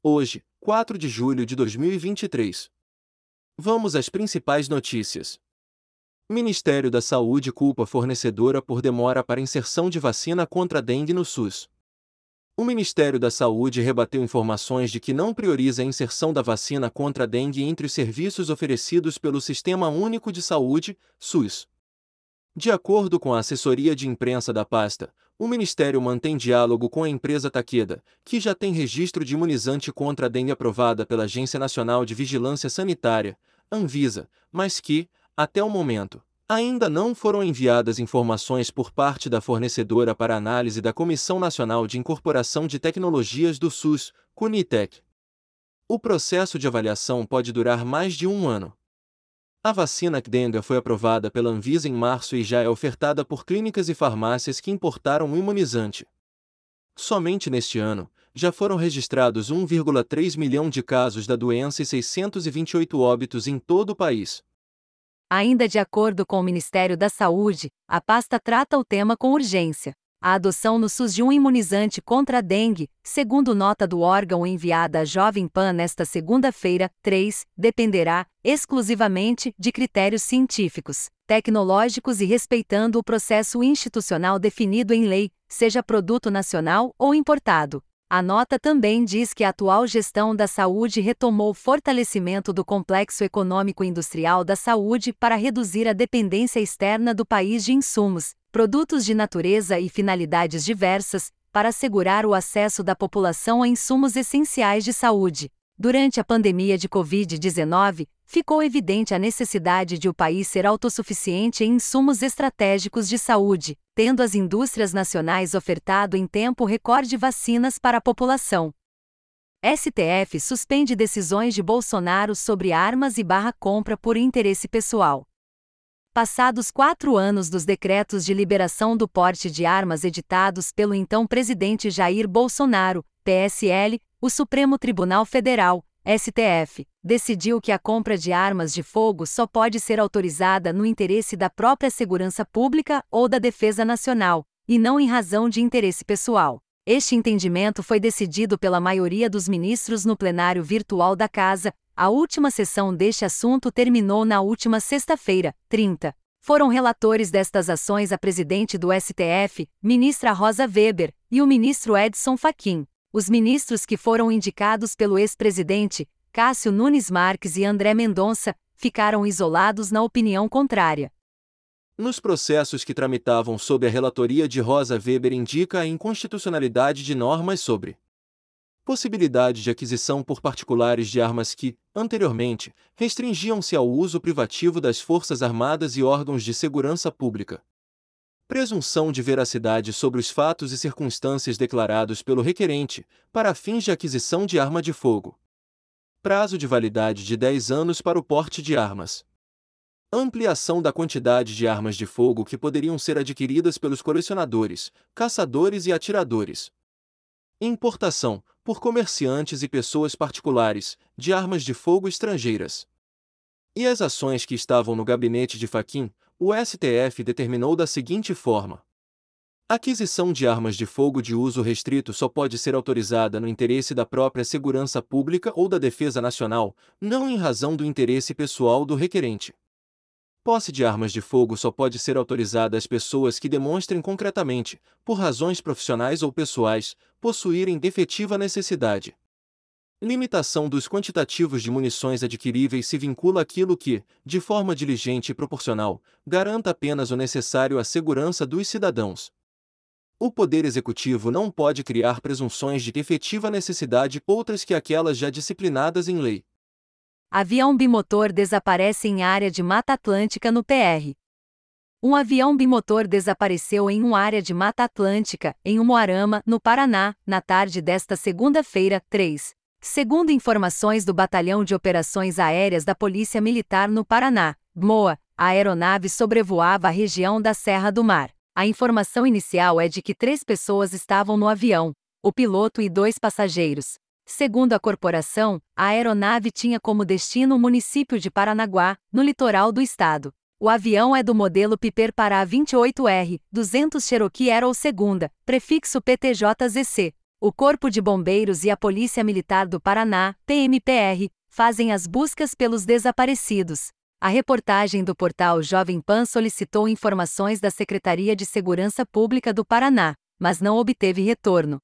Hoje, 4 de julho de 2023. Vamos às principais notícias. Ministério da Saúde culpa fornecedora por demora para inserção de vacina contra dengue no SUS. O Ministério da Saúde rebateu informações de que não prioriza a inserção da vacina contra dengue entre os serviços oferecidos pelo Sistema Único de Saúde, SUS. De acordo com a assessoria de imprensa da pasta, o Ministério mantém diálogo com a empresa Takeda, que já tem registro de imunizante contra a dengue aprovada pela Agência Nacional de Vigilância Sanitária, Anvisa, mas que, até o momento, ainda não foram enviadas informações por parte da fornecedora para análise da Comissão Nacional de Incorporação de Tecnologias do SUS, CUNITEC. O processo de avaliação pode durar mais de um ano. A vacina Kdenga foi aprovada pela Anvisa em março e já é ofertada por clínicas e farmácias que importaram o imunizante. Somente neste ano, já foram registrados 1,3 milhão de casos da doença e 628 óbitos em todo o país. Ainda de acordo com o Ministério da Saúde, a pasta trata o tema com urgência. A adoção no SUS de um imunizante contra a dengue, segundo nota do órgão enviada à Jovem Pan nesta segunda-feira, 3, dependerá, exclusivamente, de critérios científicos, tecnológicos e respeitando o processo institucional definido em lei, seja produto nacional ou importado. A nota também diz que a atual gestão da saúde retomou o fortalecimento do complexo econômico-industrial da saúde para reduzir a dependência externa do país de insumos, produtos de natureza e finalidades diversas, para assegurar o acesso da população a insumos essenciais de saúde. Durante a pandemia de Covid-19, ficou evidente a necessidade de o país ser autossuficiente em insumos estratégicos de saúde, tendo as indústrias nacionais ofertado em tempo recorde vacinas para a população. STF suspende decisões de Bolsonaro sobre armas e barra compra por interesse pessoal. Passados quatro anos dos decretos de liberação do porte de armas editados pelo então presidente Jair Bolsonaro, PSL, o Supremo Tribunal Federal, STF, decidiu que a compra de armas de fogo só pode ser autorizada no interesse da própria segurança pública ou da defesa nacional, e não em razão de interesse pessoal. Este entendimento foi decidido pela maioria dos ministros no plenário virtual da Casa, a última sessão deste assunto terminou na última sexta-feira, 30. Foram relatores destas ações a presidente do STF, ministra Rosa Weber, e o ministro Edson Fachin. Os ministros que foram indicados pelo ex-presidente, Cássio Nunes Marques e André Mendonça, ficaram isolados na opinião contrária. Nos processos que tramitavam sob a relatoria de Rosa Weber indica a inconstitucionalidade de normas sobre possibilidade de aquisição por particulares de armas que, anteriormente, restringiam-se ao uso privativo das Forças Armadas e órgãos de segurança pública. Presunção de veracidade sobre os fatos e circunstâncias declarados pelo requerente, para fins de aquisição de arma de fogo. Prazo de validade de 10 anos para o porte de armas. Ampliação da quantidade de armas de fogo que poderiam ser adquiridas pelos colecionadores, caçadores e atiradores. Importação, por comerciantes e pessoas particulares, de armas de fogo estrangeiras. E as ações que estavam no gabinete de Faquim, o STF determinou da seguinte forma: aquisição de armas de fogo de uso restrito só pode ser autorizada no interesse da própria segurança pública ou da defesa nacional, não em razão do interesse pessoal do requerente. Posse de armas de fogo só pode ser autorizada às pessoas que demonstrem concretamente, por razões profissionais ou pessoais, possuírem defetiva necessidade. Limitação dos quantitativos de munições adquiríveis se vincula àquilo que, de forma diligente e proporcional, garanta apenas o necessário à segurança dos cidadãos. O Poder Executivo não pode criar presunções de efetiva necessidade outras que aquelas já disciplinadas em lei. Avião bimotor desaparece em área de Mata Atlântica no PR. Um avião bimotor desapareceu em uma área de Mata Atlântica, em Umuarama, no Paraná, na tarde desta segunda-feira, 3. Segundo informações do Batalhão de Operações Aéreas da Polícia Militar no Paraná, BMOA, a aeronave sobrevoava a região da Serra do Mar. A informação inicial é de que três pessoas estavam no avião, o piloto e dois passageiros. Segundo a corporação, a aeronave tinha como destino o município de Paranaguá, no litoral do estado. O avião é do modelo Piper Pará 28R, 200 Cherokee Aero segunda, prefixo PTJZC. O Corpo de Bombeiros e a Polícia Militar do Paraná, PMPR, fazem as buscas pelos desaparecidos. A reportagem do portal Jovem Pan solicitou informações da Secretaria de Segurança Pública do Paraná, mas não obteve retorno.